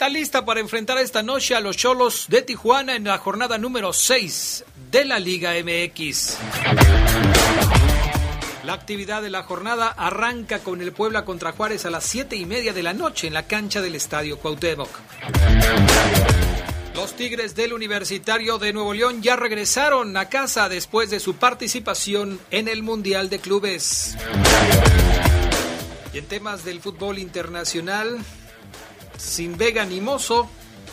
Está lista para enfrentar esta noche a los Cholos de Tijuana en la jornada número 6 de la Liga MX. La actividad de la jornada arranca con el Puebla contra Juárez a las 7 y media de la noche en la cancha del Estadio Cuauhtémoc. Los Tigres del Universitario de Nuevo León ya regresaron a casa después de su participación en el Mundial de Clubes. Y en temas del fútbol internacional, sin Vega ni Mozo,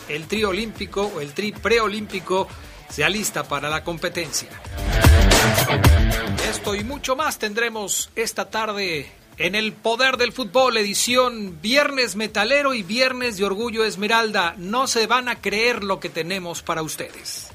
el tri olímpico o el tri preolímpico se alista para la competencia. Esto y mucho más tendremos esta tarde en el Poder del Fútbol, edición Viernes Metalero y Viernes de Orgullo Esmeralda. No se van a creer lo que tenemos para ustedes.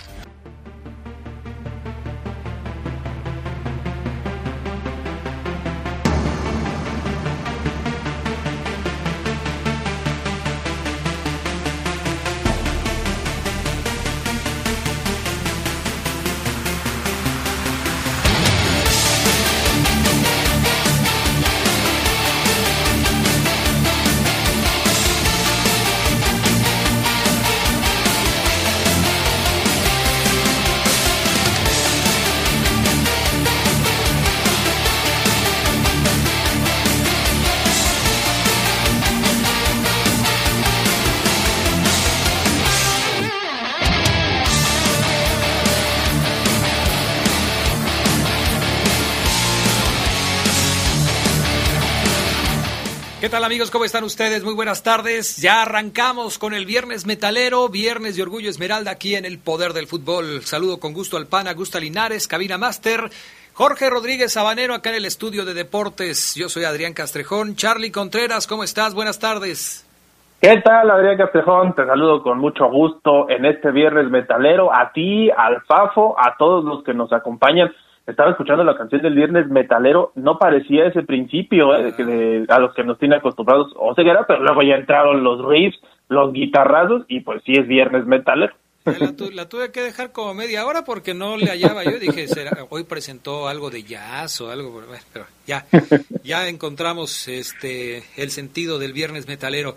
Tal amigos? ¿Cómo están ustedes? Muy buenas tardes. Ya arrancamos con el Viernes Metalero, Viernes de Orgullo Esmeralda aquí en el Poder del Fútbol. Saludo con gusto al PAN, Augusta Linares, Cabina Master. Jorge Rodríguez Sabanero acá en el estudio de deportes. Yo soy Adrián Castrejón. Charlie Contreras, ¿cómo estás? Buenas tardes. ¿Qué tal, Adrián Castrejón? Te saludo con mucho gusto en este Viernes Metalero. A ti, al Fafo, a todos los que nos acompañan estaba escuchando la canción del viernes metalero, no parecía ese principio eh, de, a los que nos tiene acostumbrados o Ceguera, pero luego ya entraron los riffs, los guitarrazos y pues sí es viernes metalero. La, tuve que dejar como media hora porque no le hallaba yo. Dije, hoy presentó algo de jazz o algo, pero ya, ya encontramos este el sentido del viernes metalero.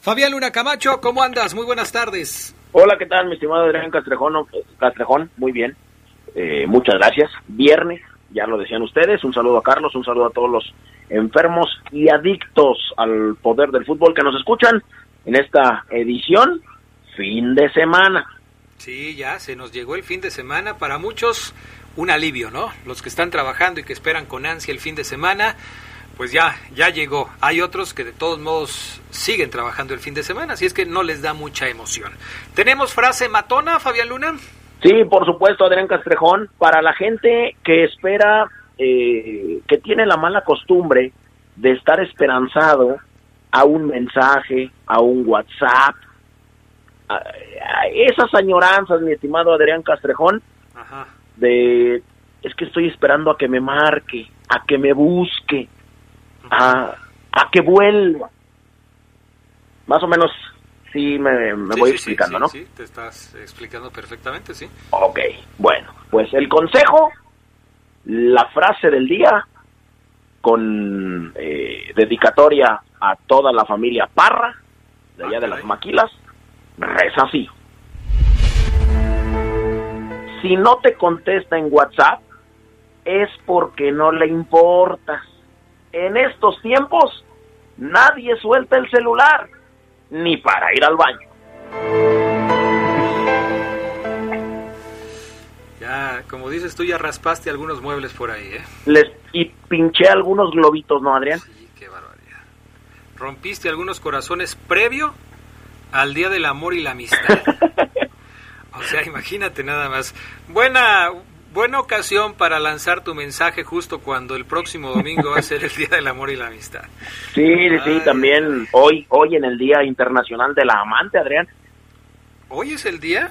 Fabián Luna Camacho, ¿cómo andas? Muy buenas tardes. Hola, ¿qué tal, mi estimado Adrián Castrejón? Castrejón, muy bien. Eh, muchas gracias. Viernes, ya lo decían ustedes. Un saludo a Carlos, un saludo a todos los enfermos y adictos al poder del fútbol que nos escuchan en esta edición fin de semana. Sí, ya se nos llegó el fin de semana. Para muchos un alivio, ¿no? Los que están trabajando y que esperan con ansia el fin de semana, pues ya, ya llegó. Hay otros que de todos modos siguen trabajando el fin de semana, así es que no les da mucha emoción. ¿Tenemos frase matona, Fabián Luna? Sí, por supuesto, Adrián Castrejón. Para la gente que espera, eh, que tiene la mala costumbre de estar esperanzado a un mensaje, a un WhatsApp, a, esas añoranzas, mi estimado Adrián Castrejón, de es que estoy esperando a que me marque, a que me busque, a, a que vuelva. Más o menos sí me, voy explicando, ¿no? Sí, te estás explicando perfectamente, sí. Ok, bueno, pues el consejo, la frase del día, con eh, dedicatoria a toda la familia Parra, de allá de las maquilas, reza así. Si no te contesta en WhatsApp, es porque no le importas. En estos tiempos, nadie suelta el celular ni para ir al baño. Ya, como dices tú, ya raspaste algunos muebles por ahí, ¿eh? Les, y pinché algunos globitos, ¿no, Adrián? Sí, qué barbaridad. Rompiste algunos corazones previo al Día del Amor y la Amistad. o sea, imagínate nada más. Buena, buena ocasión para lanzar tu mensaje justo cuando el próximo domingo va a ser el Día del Amor y la Amistad. Sí, sí, también hoy, hoy en el Día Internacional de la Amante, Adrián. ¿Hoy es el día?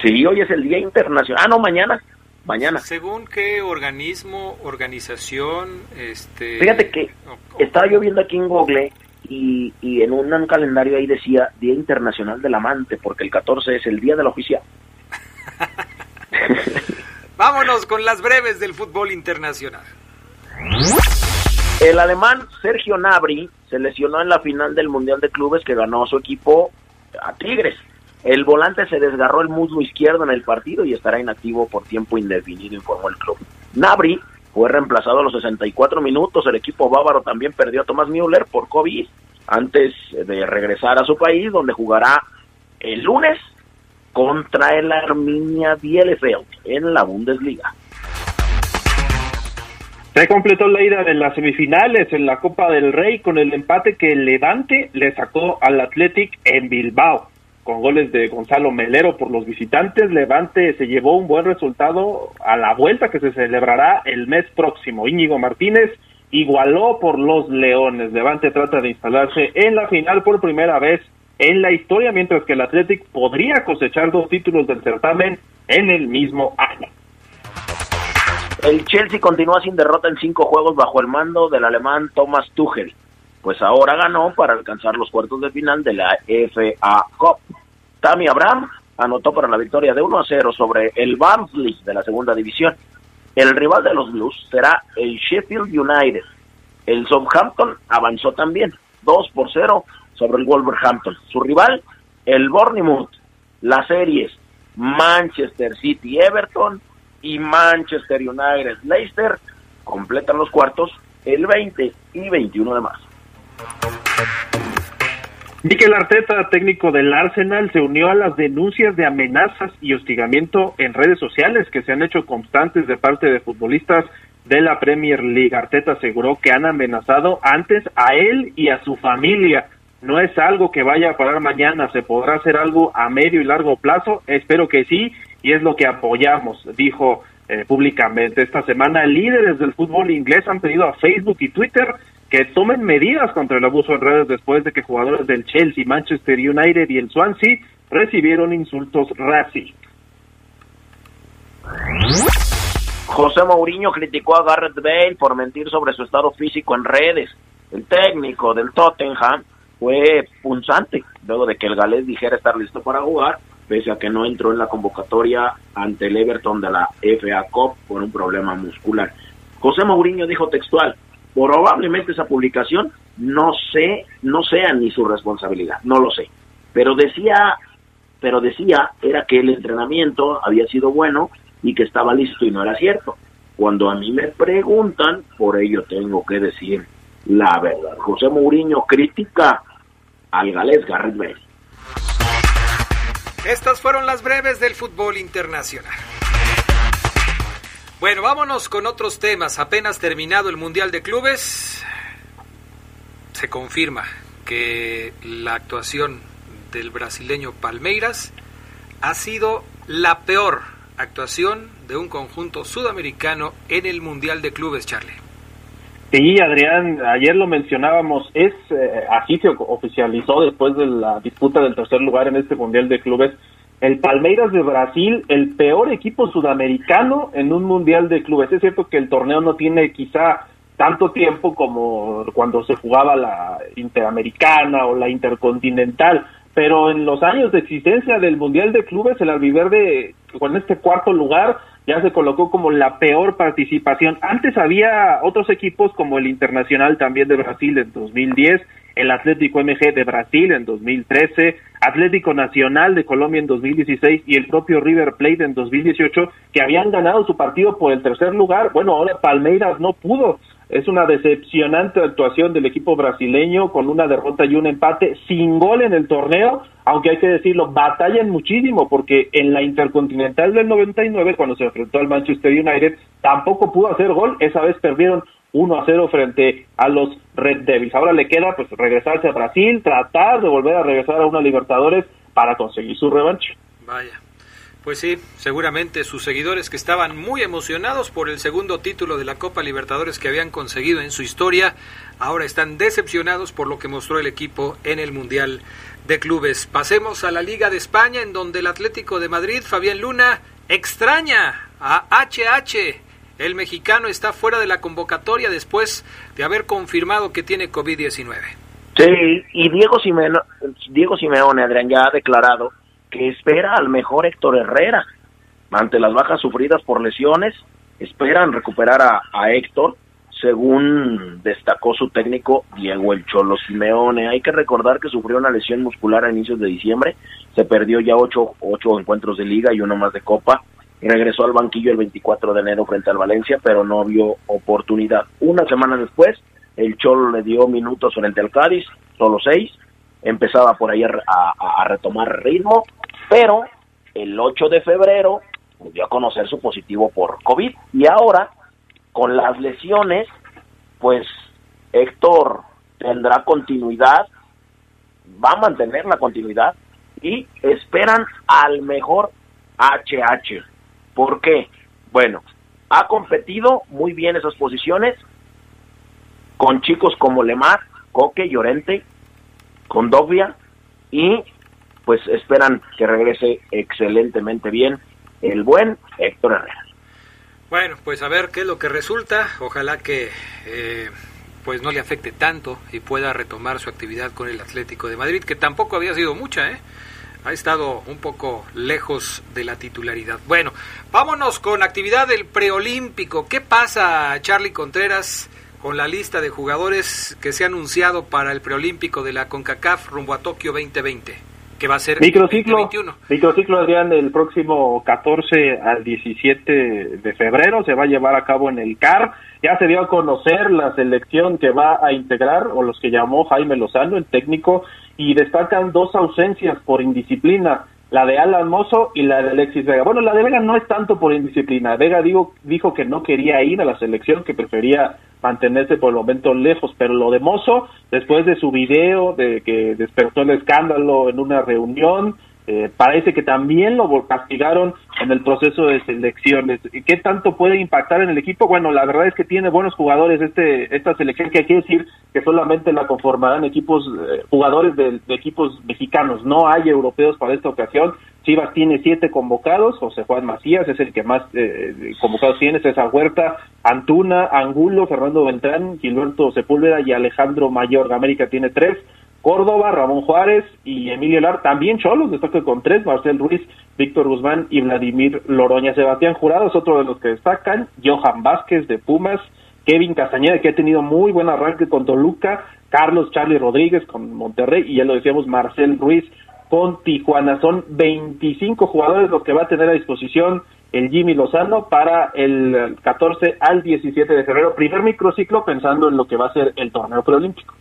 Sí, hoy es el Día Internacional. Ah, no, mañana. Mañana. ¿Según qué organismo, organización? Este... Fíjate que estaba yo viendo aquí en Google y, y en un, calendario ahí decía Día Internacional del Amante, porque el 14 es el Día del Oficial. Vámonos con las breves del fútbol internacional. El alemán Sergio Nabri se lesionó en la final del Mundial de Clubes que ganó su equipo a Tigres. El volante se desgarró el muslo izquierdo en el partido y estará inactivo por tiempo indefinido, informó el club. Nabri fue reemplazado a los 64 minutos. El equipo bávaro también perdió a Thomas Müller por COVID antes de regresar a su país, donde jugará el lunes contra el Arminia Bielefeld en la Bundesliga. Se completó la ida de las semifinales en la Copa del Rey con el empate que Levante le sacó al Athletic en Bilbao. Con goles de Gonzalo Melero por los visitantes, Levante se llevó un buen resultado a la vuelta que se celebrará el mes próximo. Íñigo Martínez igualó por los Leones. Levante trata de instalarse en la final por primera vez en la historia, mientras que el Athletic podría cosechar dos títulos del certamen en el mismo año. El Chelsea continúa sin derrota en cinco juegos bajo el mando del alemán Thomas Tuchel, pues ahora ganó para alcanzar los cuartos de final de la FA Cup. Tammy Abraham anotó para la victoria de 1 a 0 sobre el Barnsley de la segunda división. El rival de los Blues será el Sheffield United. El Southampton avanzó también, 2 por 0 sobre el Wolverhampton. Su rival, el Bournemouth. Las series Manchester City Everton y Manchester United Leicester completan los cuartos el 20 y 21 de marzo. Mikel Arteta, técnico del Arsenal, se unió a las denuncias de amenazas y hostigamiento en redes sociales que se han hecho constantes de parte de futbolistas de la Premier League. Arteta aseguró que han amenazado antes a él y a su familia. No es algo que vaya a parar mañana, se podrá hacer algo a medio y largo plazo. Espero que sí, y es lo que apoyamos, dijo eh, públicamente. Esta semana líderes del fútbol inglés han pedido a Facebook y Twitter que tomen medidas contra el abuso en redes después de que jugadores del Chelsea, Manchester United y el Swansea recibieron insultos racistas. José Mourinho criticó a Garrett Bale por mentir sobre su estado físico en redes. El técnico del Tottenham fue punzante luego de que el galés dijera estar listo para jugar pese a que no entró en la convocatoria ante el Everton de la FA Cup por un problema muscular. José Mourinho dijo textual, probablemente esa publicación no sé, no sea ni su responsabilidad, no lo sé, pero decía, pero decía era que el entrenamiento había sido bueno y que estaba listo y no era cierto. Cuando a mí me preguntan, por ello tengo que decir la verdad. José Mourinho critica al galés Garrett Bale. Estas fueron las breves del fútbol internacional. Bueno, vámonos con otros temas. Apenas terminado el Mundial de Clubes, se confirma que la actuación del brasileño Palmeiras ha sido la peor actuación de un conjunto sudamericano en el Mundial de Clubes, Charlie. Sí, Adrián, ayer lo mencionábamos, es eh, así se oficializó después de la disputa del tercer lugar en este Mundial de Clubes. El Palmeiras de Brasil, el peor equipo sudamericano en un Mundial de Clubes. Es cierto que el torneo no tiene quizá tanto tiempo como cuando se jugaba la Interamericana o la Intercontinental, pero en los años de existencia del Mundial de Clubes, el albiverde con este cuarto lugar ya se colocó como la peor participación. Antes había otros equipos como el Internacional también de Brasil en 2010, el Atlético MG de Brasil en 2013, Atlético Nacional de Colombia en 2016 y el propio River Plate en 2018 que habían ganado su partido por el tercer lugar. Bueno, ahora Palmeiras no pudo. Es una decepcionante actuación del equipo brasileño con una derrota y un empate sin gol en el torneo, aunque hay que decirlo, batallan muchísimo porque en la Intercontinental del 99, cuando se enfrentó al Manchester United, tampoco pudo hacer gol, esa vez perdieron 1 a 0 frente a los Red Devils. Ahora le queda pues regresarse a Brasil, tratar de volver a regresar a una Libertadores para conseguir su revancha. Vaya. Pues sí, seguramente sus seguidores que estaban muy emocionados por el segundo título de la Copa Libertadores que habían conseguido en su historia, ahora están decepcionados por lo que mostró el equipo en el Mundial de Clubes. Pasemos a la Liga de España, en donde el Atlético de Madrid, Fabián Luna, extraña a HH. El mexicano está fuera de la convocatoria después de haber confirmado que tiene COVID-19. Sí, y Diego Simeone, Diego Simeone, Adrián, ya ha declarado que espera al mejor Héctor Herrera. Ante las bajas sufridas por lesiones, esperan recuperar a, Héctor, según destacó su técnico Diego El Cholo Simeone. Hay que recordar que sufrió una lesión muscular a inicios de diciembre, se perdió ya ocho, ocho encuentros de liga y uno más de copa, regresó al banquillo el 24 de enero frente al Valencia, pero no vio oportunidad. Una semana después, el Cholo le dio minutos frente al Cádiz, solo seis, empezaba por ahí a, retomar ritmo, pero el 8 de febrero dio a conocer su positivo por COVID y ahora con las lesiones pues Héctor tendrá continuidad va a mantener la continuidad y esperan al mejor HH ¿por qué? bueno ha competido muy bien esas posiciones con chicos como Lemar, Coque, Llorente, Condovia y pues esperan que regrese excelentemente bien el buen Héctor Herrera. Bueno, pues a ver qué es lo que resulta. Ojalá que eh, pues no le afecte tanto y pueda retomar su actividad con el Atlético de Madrid, que tampoco había sido mucha, ¿eh? Ha estado un poco lejos de la titularidad. Bueno, vámonos con actividad del preolímpico. ¿Qué pasa, Charlie Contreras, con la lista de jugadores que se ha anunciado para el preolímpico de la CONCACAF rumbo a Tokio 2020? que va a ser microciclo, 2021. Microciclo, Adrián, el próximo 14 al 17 de febrero se va a llevar a cabo en el CAR. Ya se dio a conocer la selección que va a integrar, o los que llamó Jaime Lozano, el técnico, y destacan dos ausencias por indisciplina la de Alan Mozo y la de Alexis Vega. Bueno, la de Vega no es tanto por indisciplina. Vega digo, dijo que no quería ir a la selección, que prefería mantenerse por el momento lejos, pero lo de Mozo, después de su video de que despertó el escándalo en una reunión, eh, parece que también lo castigaron en el proceso de selecciones. ¿Qué tanto puede impactar en el equipo? Bueno, la verdad es que tiene buenos jugadores este esta selección, que hay que decir que solamente la conformarán equipos eh, jugadores de, equipos mexicanos, no hay europeos para esta ocasión. Chivas tiene siete convocados, José Juan Macías es el que más eh, convocados tiene, César Huerta, Antuna, Angulo, Fernando Beltrán, Gilberto Sepúlveda y Alejandro Mayor. América tiene tres. Córdoba, Ramón Juárez y Emilio Lar, también Cholos, destaca con tres, Marcel Ruiz, Víctor Guzmán y Vladimir Loroña. Sebastián Jurado es otro de los que destacan, Johan Vázquez de Pumas, Kevin Castañeda, que ha tenido muy buen arranque con Toluca, Carlos Charlie Rodríguez con Monterrey y ya lo decíamos, Marcel Ruiz con Tijuana. Son 25 jugadores los que va a tener a disposición el Jimmy Lozano para el 14 al 17 de febrero, primer microciclo pensando en lo que va a ser el torneo preolímpico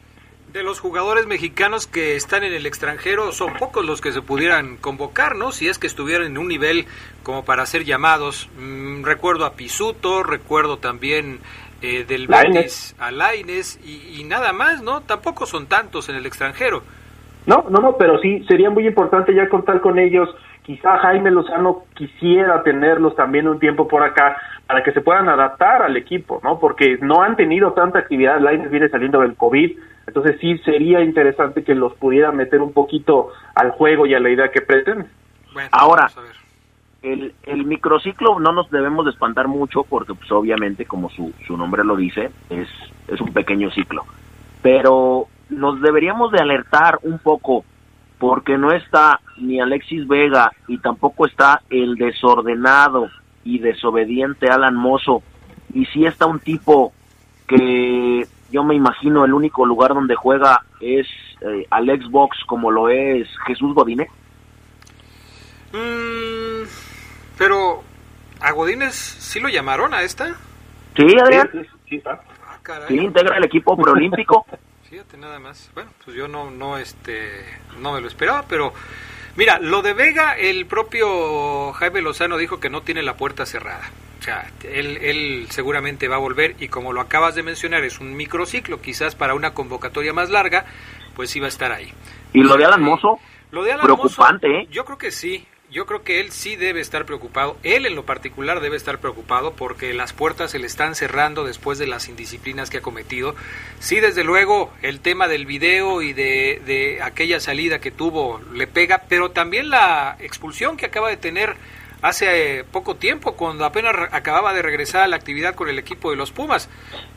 de los jugadores mexicanos que están en el extranjero son pocos los que se pudieran convocar, ¿no? Si es que estuvieran en un nivel como para ser llamados. Mm, recuerdo a Pisuto, recuerdo también eh, del Betis a Laines y, y, nada más, ¿no? Tampoco son tantos en el extranjero. No, no, no, pero sí sería muy importante ya contar con ellos. Quizá Jaime Lozano quisiera tenerlos también un tiempo por acá para que se puedan adaptar al equipo, ¿no? Porque no han tenido tanta actividad, Laines viene saliendo del COVID, entonces sí sería interesante que los pudiera meter un poquito al juego y a la idea que pretenden. Ahora, el, el microciclo no nos debemos de espantar mucho porque pues obviamente como su, su nombre lo dice, es, es un pequeño ciclo. Pero nos deberíamos de alertar un poco porque no está ni Alexis Vega y tampoco está el desordenado y desobediente Alan Mozo y sí está un tipo que yo me imagino el único lugar donde juega es eh, al Xbox como lo es Jesús Godínez. Mm, pero a Godínez sí lo llamaron a esta. Sí, Adrián. Sí, ah, integra el equipo preolímpico. Fíjate nada más. Bueno, pues yo no no este no me lo esperaba, pero mira, lo de Vega el propio Jaime Lozano dijo que no tiene la puerta cerrada. O sea, él, él seguramente va a volver y como lo acabas de mencionar, es un microciclo, quizás para una convocatoria más larga, pues sí va a estar ahí. ¿Y lo de Alan Mozo? Lo de Alan preocupante, ¿eh? Yo creo que sí, yo creo que él sí debe estar preocupado, él en lo particular debe estar preocupado porque las puertas se le están cerrando después de las indisciplinas que ha cometido. Sí, desde luego, el tema del video y de, de aquella salida que tuvo le pega, pero también la expulsión que acaba de tener hace poco tiempo, cuando apenas acababa de regresar a la actividad con el equipo de los Pumas.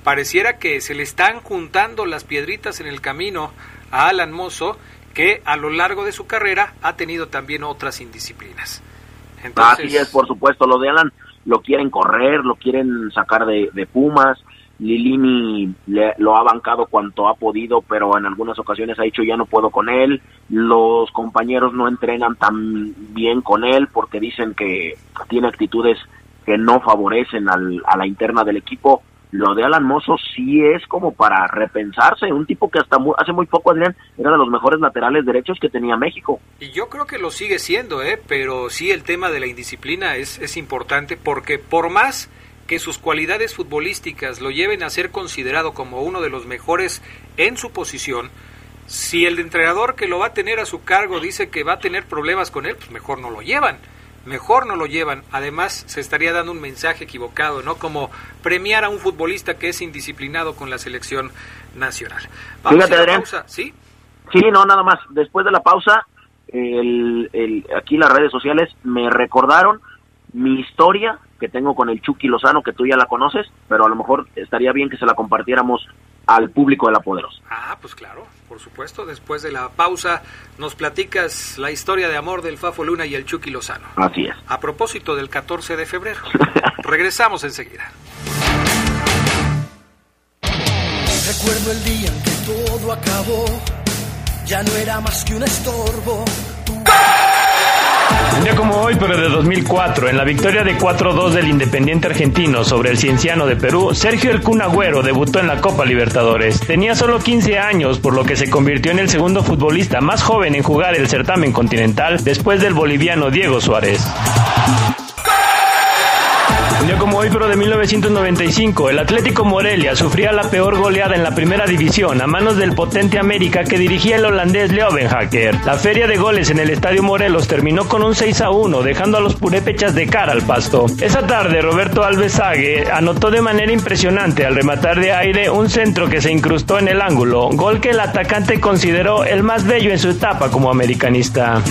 Pareciera que se le están juntando las piedritas en el camino a Alan Mozo que a lo largo de su carrera ha tenido también otras indisciplinas. Así es, por supuesto, lo de Alan lo quieren correr, lo quieren sacar de, Pumas, Lilini lo ha bancado cuanto ha podido, pero en algunas ocasiones ha dicho ya no puedo con él. Los compañeros no entrenan tan bien con él porque dicen que tiene actitudes que no favorecen al, a la interna del equipo lo de Alan Mozo sí es como para repensarse, un tipo que hasta hace muy poco, Adrián, era de los mejores laterales derechos que tenía México. Y yo creo que lo sigue siendo, ¿eh? pero sí el tema de la indisciplina es importante porque por más que sus cualidades futbolísticas lo lleven a ser considerado como uno de los mejores en su posición, si el entrenador que lo va a tener a su cargo dice que va a tener problemas con él, pues mejor no lo llevan mejor no lo llevan. Además, se estaría dando un mensaje equivocado, ¿no? Como premiar a un futbolista que es indisciplinado con la selección nacional. Vamos a la pausa, ¿sí? Sí, no, nada más. Después de la pausa, el, el, aquí las redes sociales me recordaron mi historia que tengo con el Chucky Lozano, que tú ya la conoces, pero a lo mejor estaría bien que se la compartiéramos al público de la Poderosa. Ah, pues claro, por supuesto. Después de la pausa nos platicas la historia de amor del Fafo Luna y el Chucky Lozano. Así es. A propósito del 14 de febrero. Regresamos enseguida. Recuerdo el día en que todo acabó, ya no era más que un estorbo un día como hoy, pero de 2004, en la victoria de 4-2 del Independiente Argentino sobre el Cienciano de Perú, Sergio El debutó en la Copa Libertadores. Tenía solo 15 años, por lo que se convirtió en el segundo futbolista más joven en jugar el certamen continental después del boliviano Diego Suárez. Pero de 1995, el Atlético Morelia sufría la peor goleada en la primera división a manos del potente América que dirigía el holandés Hacker. La feria de goles en el Estadio Morelos terminó con un 6 a 1, dejando a los purépechas de cara al pasto. Esa tarde, Roberto Alves anotó de manera impresionante al rematar de aire un centro que se incrustó en el ángulo, gol que el atacante consideró el más bello en su etapa como americanista.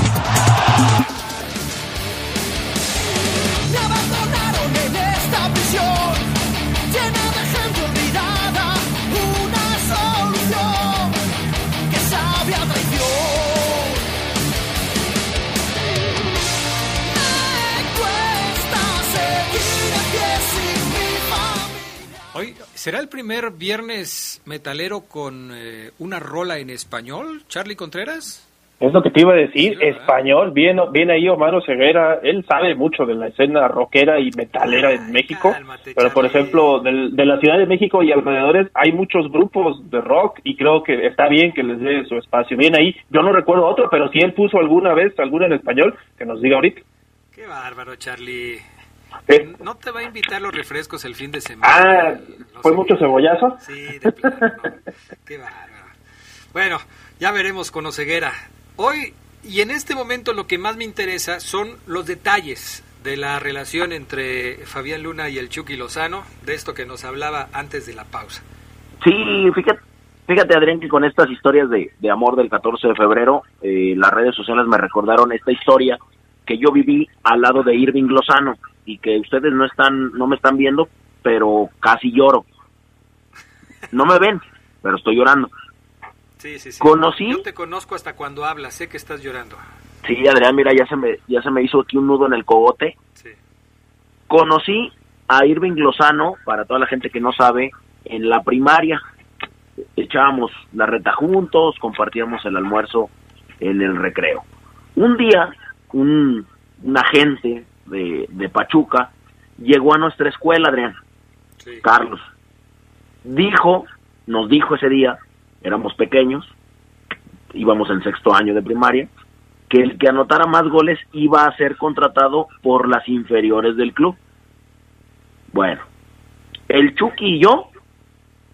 ¿Será el primer viernes metalero con eh, una rola en español, Charlie Contreras? Es lo que te iba a decir, español, bien, bien ahí Omar Ceguera, él sabe mucho de la escena rockera y metalera en México, pero por ejemplo, de la Ciudad de México y alrededores hay muchos grupos de rock y creo que está bien que les dé su espacio. Bien ahí, yo no recuerdo otro, pero si él puso alguna vez alguna en español, que nos diga ahorita. Qué bárbaro, Charlie. ¿No te va a invitar los refrescos el fin de semana? Ah, ¿fue mucho cebollazo? Sí, de plano. Qué bárbaro. Bueno, ya veremos con Oceguera. Hoy y en este momento lo que más me interesa son los detalles de la relación entre Fabián Luna y el Chucky Lozano, de esto que nos hablaba antes de la pausa. Sí, fíjate, fíjate Adrián, que con estas historias de, amor del 14 de febrero, eh, las redes sociales me recordaron esta historia que yo viví al lado de Irving Lozano y que ustedes no están, no me están viendo, pero casi lloro. No me ven, pero estoy llorando. Sí, sí, sí. Conocí. Yo te conozco hasta cuando hablas, sé que estás llorando. Sí, Adrián, mira, ya se me, ya se me hizo aquí un nudo en el cogote. Sí. Conocí a Irving Lozano, para toda la gente que no sabe, en la primaria. Echábamos la reta juntos, compartíamos el almuerzo en el recreo. Un día, un, un agente de, Pachuca, llegó a nuestra escuela, Adrián, Carlos. Dijo, nos dijo ese día, éramos pequeños, íbamos en sexto año de primaria, que el que anotara más goles iba a ser contratado por las inferiores del club. Bueno, el Chucky y yo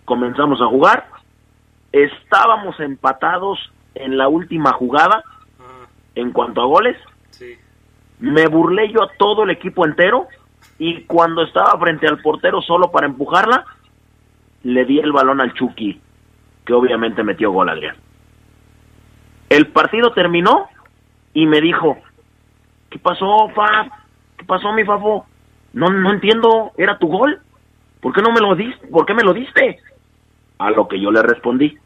comenzamos a jugar, estábamos empatados en la última jugada ah. en cuanto a goles, Me burlé yo a todo el equipo entero y cuando estaba frente al portero solo para empujarla, le di el balón al Chucky, que obviamente metió gol Adrián. El partido terminó y me dijo, ¿qué pasó, Fab? ¿Qué pasó, mi Fafo? No, no entiendo, ¿era tu gol? ¿Por qué no me lo diste? ¿Por qué me lo diste? A lo que yo le respondí,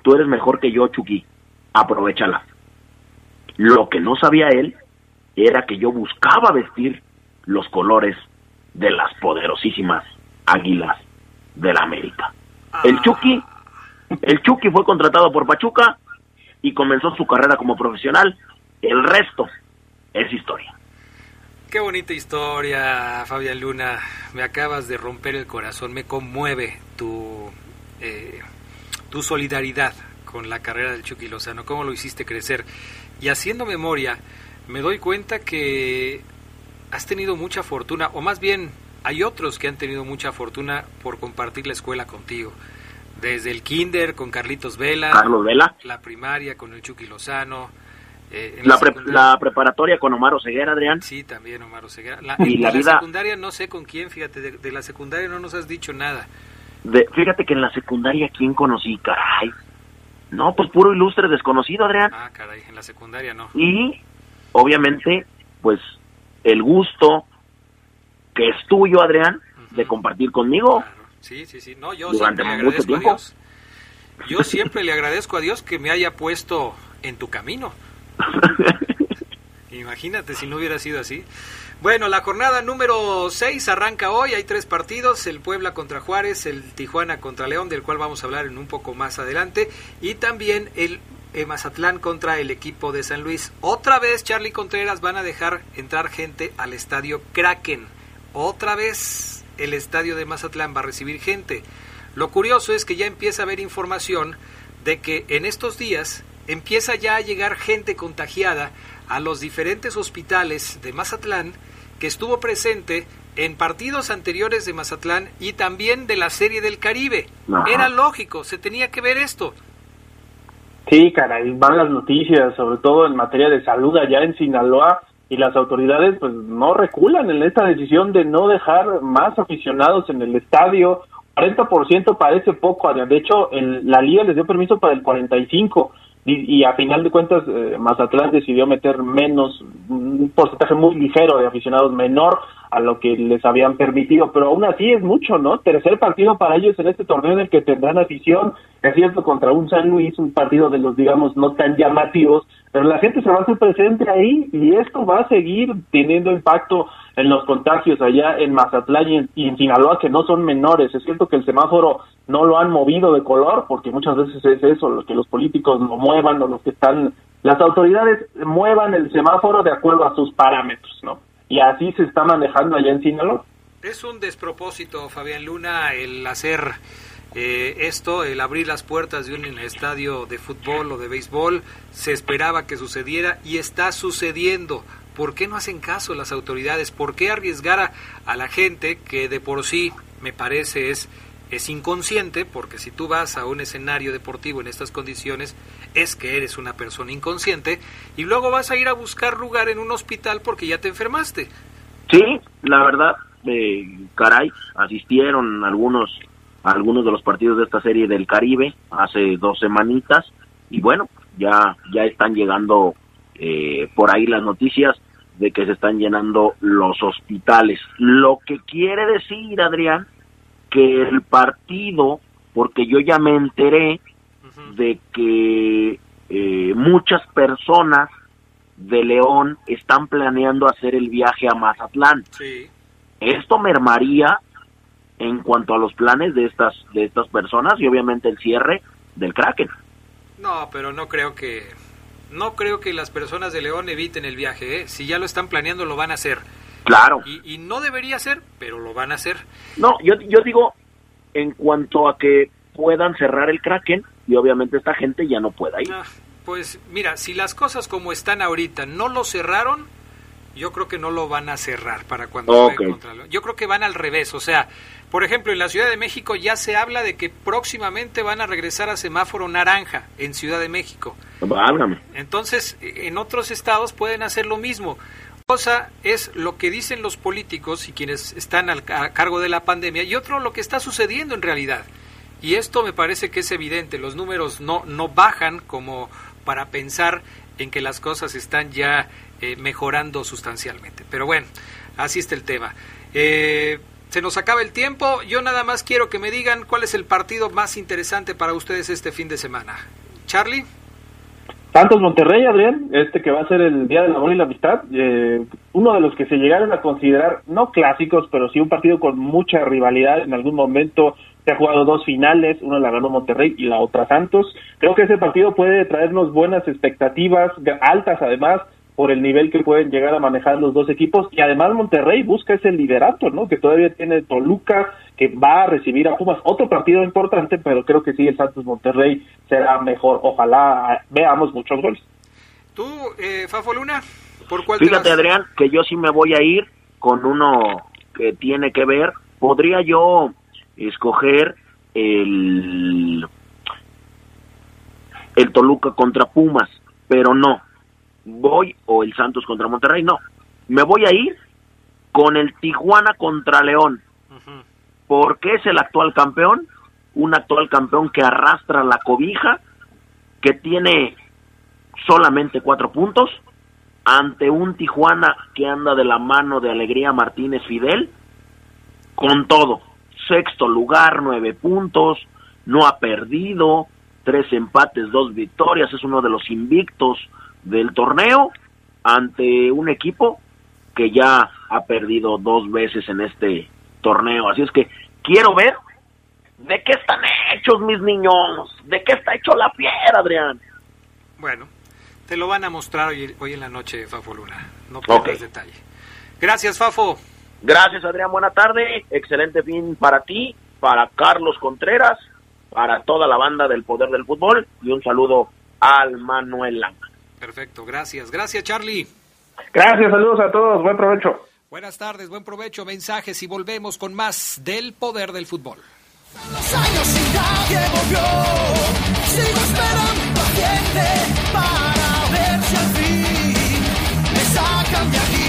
tú eres mejor que yo, Chucky, aprovechala. Lo que no sabía él era que yo buscaba vestir los colores de las poderosísimas águilas de la América. El Chucky, el Chucky fue contratado por Pachuca y comenzó su carrera como profesional. El resto es historia. Qué bonita historia, Fabián Luna. Me acabas de romper el corazón. Me conmueve tu, eh, tu solidaridad con la carrera del Chucky Lozano. Cómo lo hiciste crecer. Y haciendo memoria, me doy cuenta que has tenido mucha fortuna, o más bien hay otros que han tenido mucha fortuna por compartir la escuela contigo. Desde el kinder con Carlitos Vela, Carlos Vela, la primaria con el Chucky Lozano, eh, la, pre la, preparatoria con Omar Ceguera, Adrián. Sí, también Omar Ceguera. La, y la, vida... secundaria no sé con quién, fíjate, de, de, la secundaria no nos has dicho nada. De, fíjate que en la secundaria, ¿quién conocí? Caray. No, pues puro ilustre desconocido, Adrián. Ah, caray, en la secundaria no. Y, obviamente, pues, el gusto que es tuyo, Adrián, uh -huh. de compartir conmigo. Claro. Sí, sí, sí. No, yo durante siempre le agradezco a Dios. Yo siempre le agradezco a Dios que me haya puesto en tu camino. Imagínate si no hubiera sido así. Bueno, la jornada número 6 arranca hoy. Hay tres partidos: el Puebla contra Juárez, el Tijuana contra León, del cual vamos a hablar en un poco más adelante, y también el eh, Mazatlán contra el equipo de San Luis. Otra vez, Charlie Contreras van a dejar entrar gente al estadio Kraken. Otra vez, el estadio de Mazatlán va a recibir gente. Lo curioso es que ya empieza a haber información de que en estos días empieza ya a llegar gente contagiada a los diferentes hospitales de Mazatlán que estuvo presente en partidos anteriores de Mazatlán y también de la Serie del Caribe. Ajá. Era lógico, se tenía que ver esto. Sí, caray, van las noticias, sobre todo en materia de salud allá en Sinaloa, y las autoridades pues no reculan en esta decisión de no dejar más aficionados en el estadio. 40% parece poco. De hecho, el, la liga les dio permiso para el 45% y, y a final de cuentas eh, Mazatlán decidió meter menos, un porcentaje muy ligero de aficionados menor a lo que les habían permitido, pero aún así es mucho, ¿no? Tercer partido para ellos en este torneo en el que tendrán afición, es cierto, contra un San Luis, un partido de los, digamos, no tan llamativos, pero la gente se va a hacer presente ahí y esto va a seguir teniendo impacto en los contagios allá en Mazatlán y en, y en Sinaloa, que no son menores. Es cierto que el semáforo no lo han movido de color, porque muchas veces es eso, lo que los políticos lo muevan o los que están, las autoridades muevan el semáforo de acuerdo a sus parámetros, ¿no? Y así se está manejando allá en Sinaloa. Es un despropósito, Fabián Luna, el hacer eh, esto, el abrir las puertas de un estadio de fútbol o de béisbol. Se esperaba que sucediera y está sucediendo. ¿Por qué no hacen caso las autoridades? ¿Por qué arriesgar a, a la gente que de por sí, me parece, es es inconsciente, porque si tú vas a un escenario deportivo en estas condiciones, es que eres una persona inconsciente, y luego vas a ir a buscar lugar en un hospital porque ya te enfermaste. Sí, la verdad, eh, caray, asistieron algunos algunos de los partidos de esta serie del Caribe hace dos semanitas y bueno, ya ya están llegando eh, por ahí las noticias de que se están llenando los hospitales. Lo que quiere decir, Adrián, que el partido, porque yo ya me enteré uh -huh. de que eh, muchas personas de León están planeando hacer el viaje a Mazatlán. Sí. Esto mermaría en cuanto a los planes de estas de estas personas y obviamente el cierre del Kraken. No, pero no creo que no creo que las personas de León eviten el viaje, ¿eh? Si ya lo están planeando lo van a hacer. Claro. Y, y, no debería ser, pero lo van a hacer. No, yo, yo digo, en cuanto a que puedan cerrar el Kraken, y obviamente esta gente ya no pueda ir. Ah, pues mira, si las cosas como están ahorita no lo cerraron, yo creo que no lo van a cerrar para cuando okay. contra Yo creo que van al revés, o sea, por ejemplo, en la Ciudad de México ya se habla de que próximamente van a regresar a semáforo naranja en Ciudad de México. Válgame. Entonces, en otros estados pueden hacer lo mismo. Cosa es lo que dicen los políticos y quienes están al, a cargo de la pandemia y otro lo que está sucediendo en realidad. Y esto me parece que es evidente, los números no, no bajan como para pensar en que las cosas están ya eh, mejorando sustancialmente. Pero bueno, así está el tema. Eh, se nos acaba el tiempo, yo nada más quiero que me digan cuál es el partido más interesante para ustedes este fin de semana. Charlie. Santos Monterrey, Adrián, este que va a ser el Día del Amor y la Amistad, eh, uno de los que se llegaron a considerar, no clásicos, pero sí un partido con mucha rivalidad. En algún momento se ha jugado dos finales, una la ganó Monterrey y la otra Santos. Creo que ese partido puede traernos buenas expectativas, altas además, por el nivel que pueden llegar a manejar los dos equipos y además Monterrey busca ese liderato, ¿no? Que todavía tiene Toluca, que va a recibir a Pumas. Otro partido importante, pero creo que sí, el Santos Monterrey será mejor. Ojalá veamos muchos goles. ¿Tú, eh, Fafo Luna? ¿Por cuál Fíjate, Adrián, que yo sí me voy a ir con uno que tiene que ver. Podría yo escoger el, el Toluca contra Pumas, pero no voy o el Santos contra Monterrey, no. Me voy a ir con el Tijuana contra León. Porque es el actual campeón, un actual campeón que arrastra la cobija, que tiene solamente cuatro puntos, ante un Tijuana que anda de la mano de Alegría Martínez Fidel, con todo. Sexto lugar, nueve puntos, no ha perdido, tres empates, dos victorias, es uno de los invictos del torneo ante un equipo que ya ha perdido dos veces en este torneo. Así es que quiero ver de qué están hechos mis niños, de qué está hecho la piedra, Adrián. Bueno, te lo van a mostrar hoy, hoy en la noche, Fafo Luna. No pierdas detalle. Gracias, Fafo. Gracias, Adrián. Buena tarde. Excelente fin para ti, para Carlos Contreras, para toda la banda del Poder del Fútbol y un saludo al Manuel Langa. Perfecto, gracias. Gracias, Charlie. Gracias, saludos a todos, buen provecho. Buenas tardes, buen provecho, mensajes y volvemos con más del poder del fútbol. Los años y nadie volvió. Sigo esperando paciente para ver si al fin me sacan de aquí.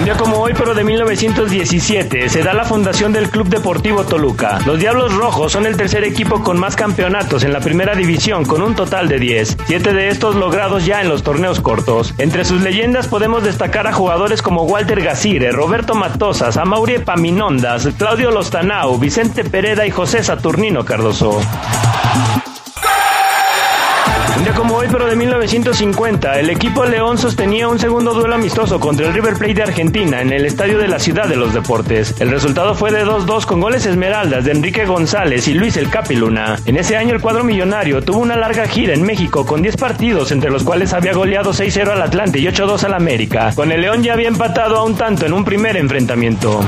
Un día como hoy, pero de 1917, se da la fundación del Club Deportivo Toluca. Los Diablos Rojos son el tercer equipo con más campeonatos en la primera división, con un total de 10. Siete de estos logrados ya en los torneos cortos. Entre sus leyendas podemos destacar a jugadores como Walter Gacire, Roberto Matosas, Amaury Paminondas, Claudio Lostanao, Vicente Pereda y José Saturnino Cardoso. Día como hoy, pero de 1950, el equipo León sostenía un segundo duelo amistoso contra el River Plate de Argentina en el estadio de la Ciudad de los Deportes. El resultado fue de 2-2 con goles esmeraldas de Enrique González y Luis El Capiluna. En ese año el cuadro millonario tuvo una larga gira en México con 10 partidos, entre los cuales había goleado 6-0 al Atlante y 8-2 al América. Con el León ya había empatado a un tanto en un primer enfrentamiento.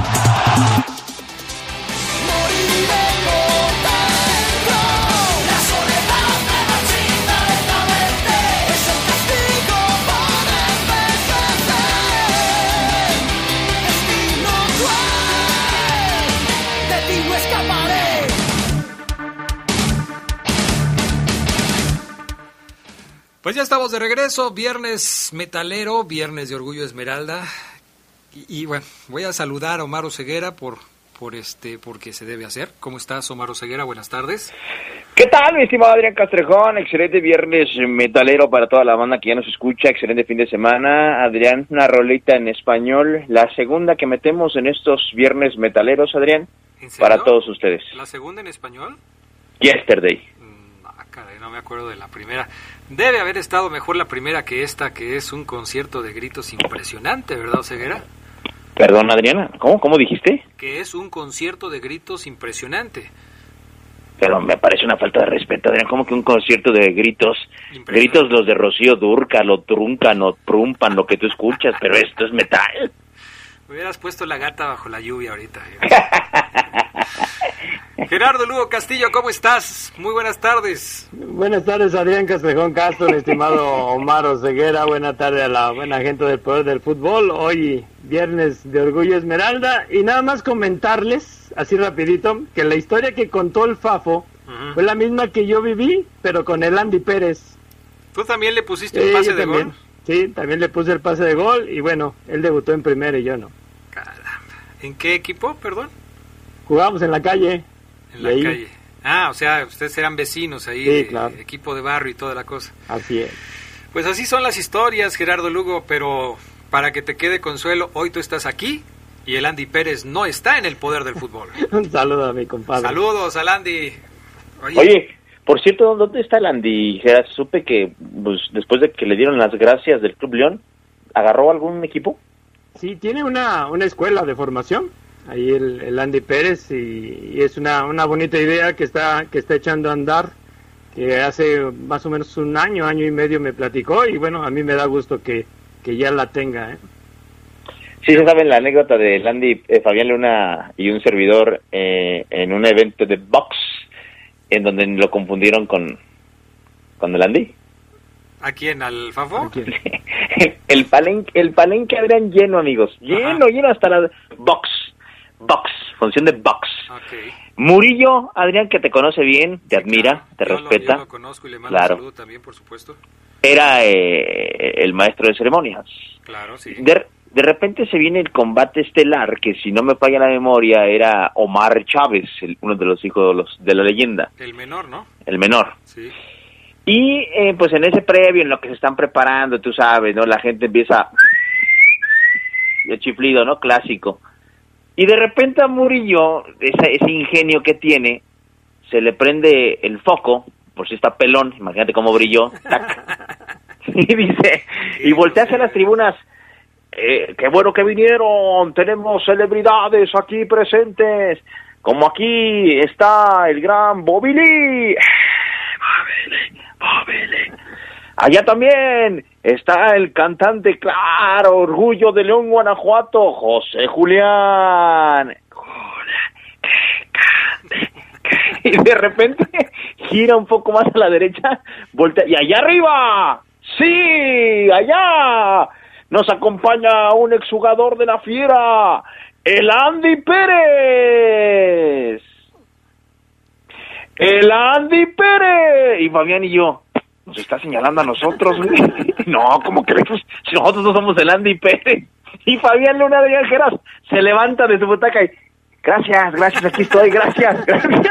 Pues ya estamos de regreso, viernes metalero, viernes de Orgullo Esmeralda. Y, y bueno, voy a saludar a Omar Ceguera por, por este, porque se debe hacer. ¿Cómo estás, Omar Ceguera? Buenas tardes. ¿Qué tal, mi estimado Adrián Castrejón? Excelente viernes metalero para toda la banda que ya nos escucha. Excelente fin de semana. Adrián, una rolita en español. La segunda que metemos en estos viernes metaleros, Adrián, para todos ustedes. ¿La segunda en español? Yesterday. Caray, no me acuerdo de la primera. Debe haber estado mejor la primera que esta, que es un concierto de gritos impresionante, ¿verdad, Ceguera? Perdón, Adriana. ¿Cómo? ¿Cómo dijiste? Que es un concierto de gritos impresionante. Pero me parece una falta de respeto, Adrián. ¿Cómo que un concierto de gritos? Gritos los de Rocío Durca, lo truncan, lo trumpan, lo que tú escuchas, pero esto es metal. Hubieras puesto la gata bajo la lluvia ahorita. Gerardo Lugo Castillo, ¿cómo estás? Muy buenas tardes. Buenas tardes, Adrián Castrejón Castro, el estimado Omar Oseguera. Buenas tardes a la buena gente del Poder del Fútbol. Hoy, viernes de Orgullo Esmeralda. Y nada más comentarles, así rapidito, que la historia que contó el Fafo fue la misma que yo viví, pero con el Andy Pérez. ¿Tú también le pusiste Sí, un pase de también. gol? Sí, también le puse el pase de gol y bueno, él debutó en primera y yo no. ¿En qué equipo, perdón? Jugábamos en la calle. En la ahí, calle. Ah, o sea, ustedes eran vecinos ahí, Sí, de- claro. equipo de barrio y toda la cosa. Así es. Pues así son las historias, Gerardo Lugo, pero para que te quede consuelo, hoy tú estás aquí y el Andy Pérez no está en el poder del fútbol. Un saludo a mi compadre. Saludos al Andy. Oye, por cierto, ¿dónde está el Andy? Geras? Supe que pues, después de que le dieron las gracias del Club León, ¿agarró algún equipo? Sí, tiene una, una escuela de formación, ahí el, el Andy Pérez, y, y es una, una bonita idea que está, que está echando a andar, que hace más o menos un año, año y medio me platicó, y bueno, a mí me da gusto que, que ya la tenga. ¿eh? Sí, se saben la anécdota de Landy, eh, Fabián Luna y un servidor eh, en un evento de box en donde lo confundieron con, con el Andy. ¿A quién? ¿Al Fafo? el palenque, el palenque lleno, amigos. Lleno, lleno hasta la box. Box, función de box. Murillo, Adrián, que te conoce bien, te admira, te Yo lo- respeta. yo lo conozco y le mando Claro. un saludo también, por supuesto. Era eh, el maestro de ceremonias. Claro, sí. De, de repente se viene el combate estelar, que si no me falla la memoria era Omar Chávez, el- uno de los hijos de, los, de la leyenda, El menor, ¿no? el menor. Sí. Y eh, pues en ese previo, en lo que se están preparando, tú sabes, ¿no? La gente empieza... El chiflido, ¿no? Clásico. Y de repente a Murillo, ese, ese ingenio que tiene, se le prende el foco, por si está pelón, imagínate cómo brilló, tac. y dice, y voltea hacia las tribunas, eh, qué bueno que vinieron, tenemos celebridades aquí presentes, como aquí está el gran Bobby Lee. Allá también está el cantante, claro, orgullo de León, Guanajuato, José Julián. Y de repente gira un poco más a la derecha, voltea, y allá arriba, sí, allá, nos acompaña un exjugador de la fiera, el Andy Pérez. El Andy Pérez. Y Fabián y yo, nos está señalando a nosotros. güey. no, ¿cómo crees? Si nosotros no somos el Andy Pérez. Y Fabián Luna de Geras se levanta de su butaca y, gracias, gracias, aquí estoy, gracias, gracias.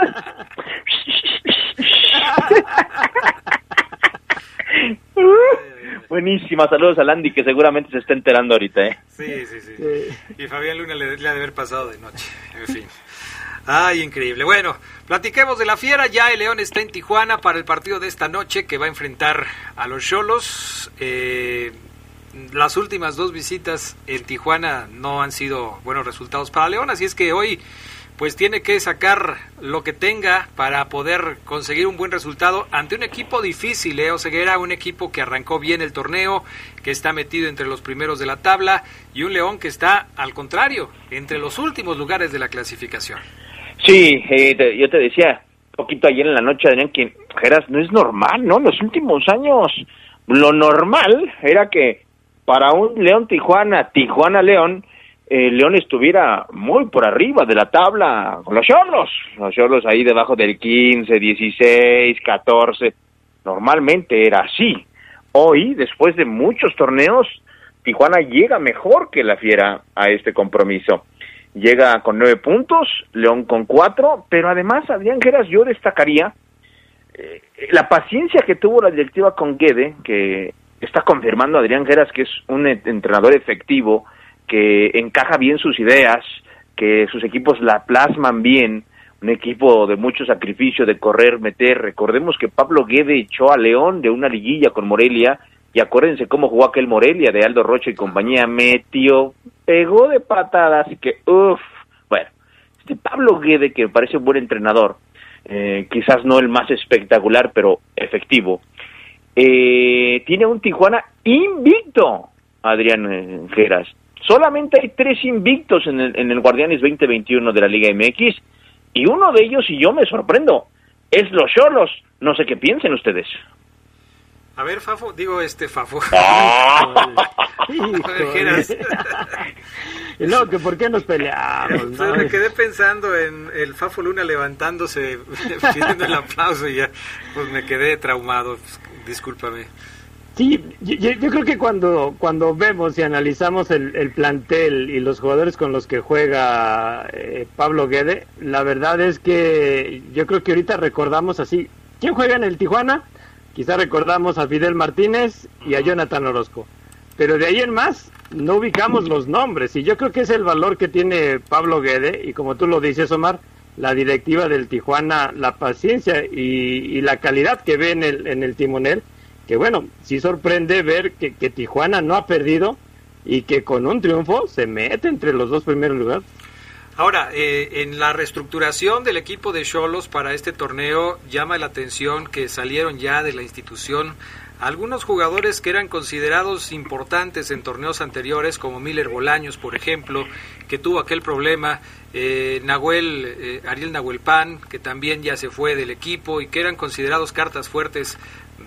Buenísima, saludos al Andy que seguramente se está enterando ahorita, ¿eh? Sí, sí, sí. Y Fabián Luna le, le ha de haber pasado de noche. En fin. Ay, increíble. Bueno, platiquemos de la fiera. Ya el León está en Tijuana para el partido de esta noche que va a enfrentar a los Cholos. Eh, las últimas dos visitas en Tijuana no han sido buenos resultados para León, así es que hoy pues tiene que sacar lo que tenga para poder conseguir un buen resultado ante un equipo difícil, Leo Ceguera, un equipo que arrancó bien el torneo, que está metido entre los primeros de la tabla y un León que está al contrario, entre los últimos lugares de la clasificación. Sí, eh, te- yo te decía poquito ayer en la noche, Adrián, que no es normal, ¿no? Los últimos años, lo normal era que para un León Tijuana, Tijuana León, eh, León estuviera muy por arriba de la tabla con los Cholos, los Cholos ahí debajo del 15, 16, 14, normalmente era así. Hoy, después de muchos torneos, Tijuana llega mejor que la Fiera a este compromiso llega con nueve puntos, León con cuatro, pero además, Adrián Geras, yo destacaría eh, la paciencia que tuvo la directiva con Guede, que está confirmando Adrián Geras que es un ent- entrenador efectivo, que encaja bien sus ideas, que sus equipos la plasman bien, un equipo de mucho sacrificio, de correr, meter. Recordemos que Pablo Guede echó a León de una liguilla con Morelia, y acuérdense cómo jugó aquel Morelia de Aldo Rocha y compañía, metió, pegó de patadas, que uff, bueno, este Pablo Guede, que parece un buen entrenador, eh, quizás no el más espectacular, pero efectivo, eh, tiene un Tijuana invicto, Adrián eh, Geras. Solamente hay tres invictos en el, en el Guardianes 2021 de la Liga MX, y uno de ellos, y yo me sorprendo, es los Cholos. No sé qué piensen ustedes. A ver, Fafo, digo este Fafo. Luego que por qué nos peleamos. ¿no? me quedé pensando en el Fafo Luna levantándose, pidiendo el aplauso y ya, pues me quedé traumado. Pues, discúlpame. Sí, yo, creo que cuando, cuando vemos y analizamos el, el plantel y los jugadores con los que juega eh, Pablo Guede, la verdad es que yo creo que ahorita recordamos así, ¿quién juega en el Tijuana? Quizá recordamos a Fidel Martínez y a Jonathan Orozco. Pero de ahí en más, no ubicamos los nombres. Y yo creo que es el valor que tiene Pablo Guede. Y como tú lo dices, Omar, la directiva del Tijuana, la paciencia y, la calidad que ve en el, en el timonel que bueno, sí sorprende ver que, Tijuana no ha perdido y que con un triunfo se mete entre los dos primeros lugares. Ahora, eh, en la reestructuración del equipo de Cholos para este torneo llama la atención que salieron ya de la institución algunos jugadores que eran considerados importantes en torneos anteriores, como Miller Bolaños, por ejemplo, que tuvo aquel problema, eh, Nahuel, eh, Ariel Nahuel Pan, que también ya se fue del equipo y que eran considerados cartas fuertes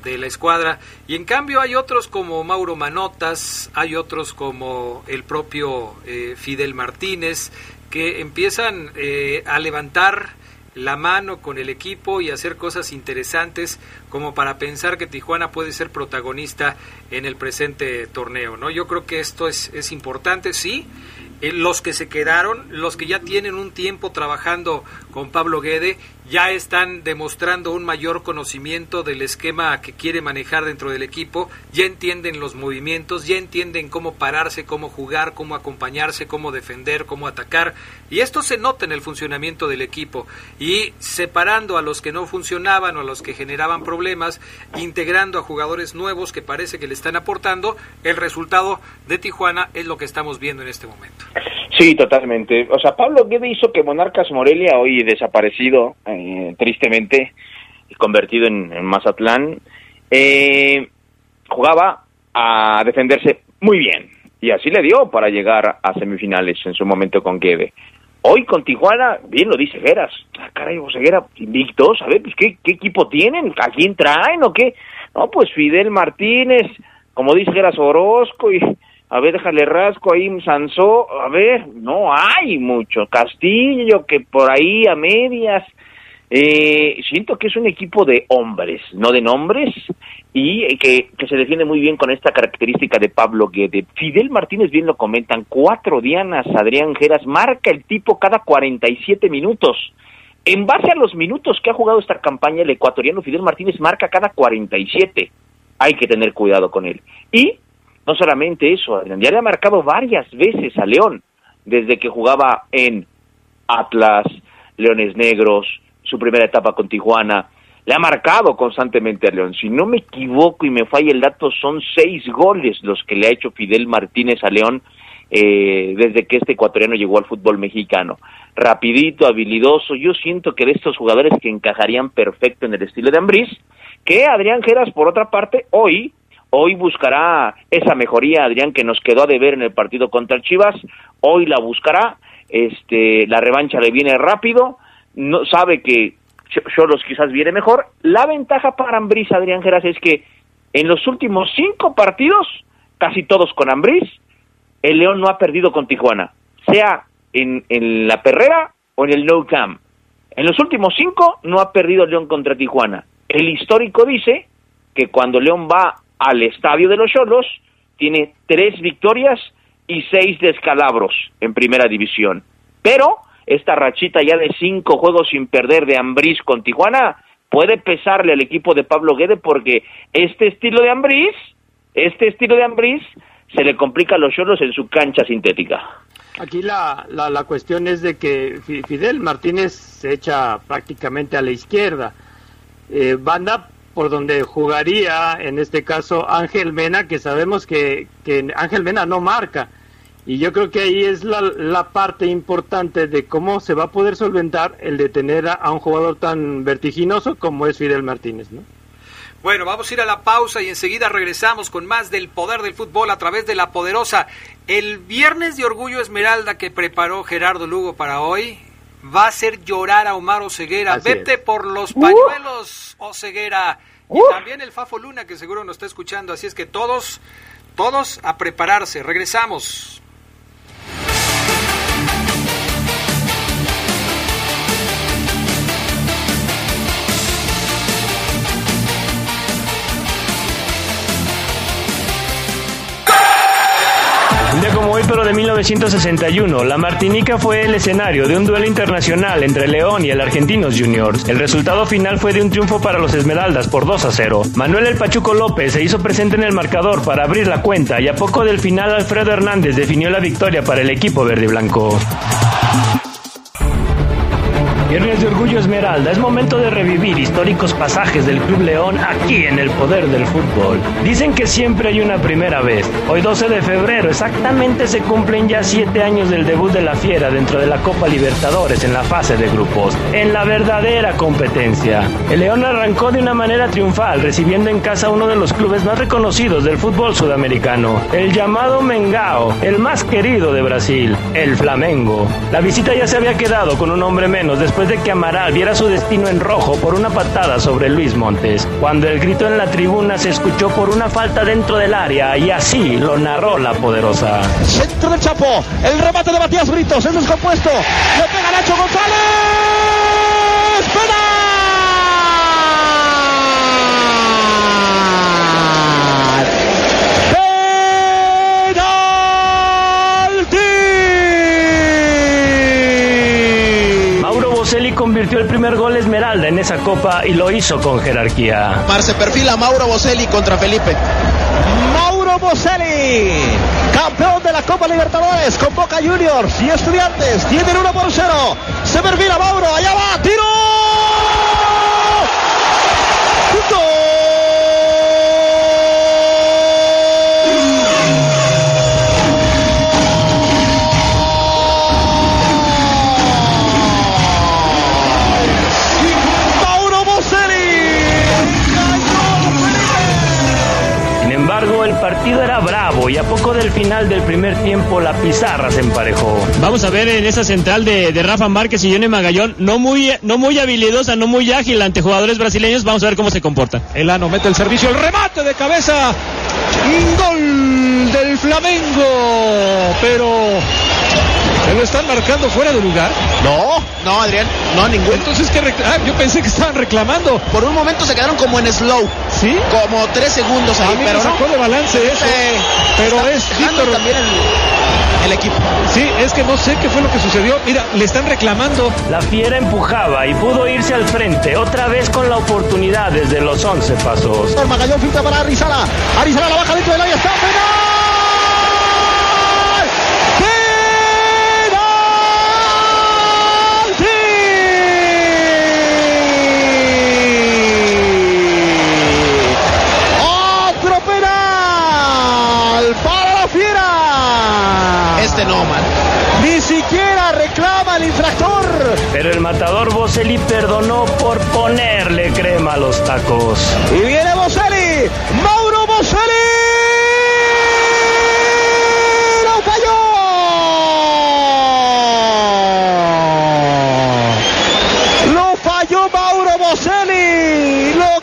de la escuadra. Y en cambio hay otros como Mauro Manotas, hay otros como el propio eh, Fidel Martínez, que empiezan eh, a levantar la mano con el equipo y hacer cosas interesantes como para pensar que Tijuana puede ser protagonista en el presente torneo, ¿no? Yo creo que esto es, es importante, sí, eh, los que se quedaron, los que ya tienen un tiempo trabajando con Pablo Guede, ya están demostrando un mayor conocimiento del esquema que quiere manejar dentro del equipo, ya entienden los movimientos, ya entienden cómo pararse, cómo jugar, cómo acompañarse, cómo defender, cómo atacar, y esto se nota en el funcionamiento del equipo, y separando a los que no funcionaban o a los que generaban problemas, integrando a jugadores nuevos que parece que le están aportando, el resultado de Tijuana es lo que estamos viendo en este momento. Sí, totalmente. O sea, Pablo Guede hizo que Monarcas Morelia, hoy desaparecido, eh, tristemente, convertido en, Mazatlán, eh, jugaba a defenderse muy bien. Y así le dio para llegar a semifinales en su momento con Guede. Hoy con Tijuana, bien lo dice Geras. Ah, caray, Ceguera, invictos, a ver, pues, ¿qué, ¿qué equipo tienen? ¿A quién traen o qué? No, pues Fidel Martínez, como dice Geras Orozco y a ver, déjale rasco ahí, Sansó, a ver, no hay mucho, Castillo, que por ahí a medias, eh, siento que es un equipo de hombres, no de nombres, y que, que se defiende muy bien con esta característica de Pablo Guede. Fidel Martínez bien lo comentan, cuatro dianas, Adrián Geras, marca el tipo cada 47 minutos. En base a los minutos que ha jugado esta campaña, el ecuatoriano Fidel Martínez marca cada 47. Hay que tener cuidado con él. Y no solamente eso, Adrián, ya le ha marcado varias veces a León, desde que jugaba en Atlas, Leones Negros, su primera etapa con Tijuana, le ha marcado constantemente a León. Si no me equivoco y me falla el dato, son seis goles los que le ha hecho Fidel Martínez a León eh, desde que este ecuatoriano llegó al fútbol mexicano. Rapidito, habilidoso, yo siento que de estos jugadores que encajarían perfecto en el estilo de Ambriz, que Adrián Geras, por otra parte, hoy Hoy buscará esa mejoría, Adrián, que nos quedó a deber en el partido contra Chivas. Hoy la buscará. Este, la revancha le viene rápido. No sabe que Cholos quizás viene mejor. La ventaja para Ambriz, Adrián Geras, es que en los últimos cinco partidos, casi todos con Ambriz, el León no ha perdido con Tijuana, sea en, en la Perrera o en el No Camp. En los últimos cinco no ha perdido León contra Tijuana. El histórico dice que cuando León va al estadio de los Cholos, tiene tres victorias y seis descalabros en primera división. Pero esta rachita ya de cinco juegos sin perder de Ambriz con Tijuana puede pesarle al equipo de Pablo Guede porque este estilo de Ambriz, este estilo de Ambriz se le complica a los Cholos en su cancha sintética. Aquí la, la, cuestión es de que Fidel Martínez se echa prácticamente a la izquierda. Eh, Banda por donde jugaría en este caso Ángel Mena, que sabemos que, que Ángel Mena no marca. Y yo creo que ahí es la, la, parte importante de cómo se va a poder solventar el de tener a, un jugador tan vertiginoso como es Fidel Martínez, ¿no? Bueno, vamos a ir a la pausa y enseguida regresamos con más del poder del fútbol a través de la poderosa. El viernes de Orgullo Esmeralda que preparó Gerardo Lugo para hoy va a hacer llorar a Omar Oseguera. Vete por los pañuelos, Oseguera. Y también el Fafo Luna, que seguro nos está escuchando. Así es que todos, todos a prepararse. Regresamos. 1961, la Martinica fue el escenario de un duelo internacional entre León y el Argentinos Juniors. El resultado final fue de un triunfo para los Esmeraldas por 2 a 0. Manuel El Pachuco López se hizo presente en el marcador para abrir la cuenta y a poco del final Alfredo Hernández definió la victoria para el equipo verde y blanco. Viernes de Orgullo Esmeralda, es momento de revivir históricos pasajes del Club León aquí en el poder del fútbol. Dicen que siempre hay una primera vez. Hoy 12 de febrero exactamente se cumplen ya 7 años del debut de la Fiera dentro de la Copa Libertadores en la fase de grupos, en la verdadera competencia. El León arrancó de una manera triunfal, recibiendo en casa uno de los clubes más reconocidos del fútbol sudamericano, el llamado Mengao, el más querido de Brasil, el Flamengo. La visita ya se había quedado con un hombre menos después de que Amaral viera su destino en rojo por una patada sobre Luis Montes, cuando el grito en la tribuna se escuchó por una falta dentro del área y así lo narró la poderosa. Centro del Chapo, el remate de Matías Britos, es descompuesto, le pega Nacho González, Mauro Boselli convirtió el primer gol Esmeralda en esa copa y lo hizo con jerarquía. Mar se perfila Mauro Boselli contra Felipe. Mauro Boselli, campeón de la Copa Libertadores con Boca Juniors y Estudiantes, tienen 1 por 0. Se perfila Mauro, allá va, tiro. Partido era bravo y a poco del final del primer tiempo la pizarra se emparejó. Vamos a ver en esa central de, de Rafa Márquez y Johnny Magallón, no muy, no muy habilidosa, no muy ágil ante jugadores brasileños, vamos a ver cómo se comporta. Elano mete el servicio, el remate de cabeza. Un gol del Flamengo. Pero. ¿Se lo están marcando fuera de lugar? No, no, Adrián, no, ninguno. Entonces, ¿qué recla- ah, yo pensé que estaban reclamando. Por un momento se quedaron como en slow. ¿Sí? Como tres segundos A ahí, mí me pero no. de balance eso. Pero es. también el, el equipo. Sí, es que no sé qué fue lo que sucedió. Mira, le están reclamando. La fiera empujaba y pudo irse al frente, otra vez con la oportunidad desde los 11 pasos. Magallón filtra para Arizala. Arizala la baja dentro del área. ¡Está penal! ¡Penalti! ¡Otro penal! ¡Para la fiera! Este no, man. Ni siquiera el infractor. Pero el matador Boselli perdonó por ponerle crema a los tacos. Y viene Boselli. Mauro Boselli. Lo falló. Lo falló Mauro Boselli. Lo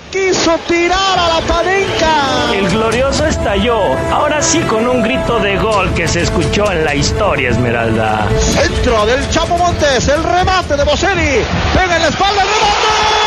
tirar a la palenca. El glorioso estalló, ahora sí con un grito de gol que se escuchó en la historia Esmeralda. Centro del Chapo Montes. El remate de Boselli. Pega en la espalda el remate.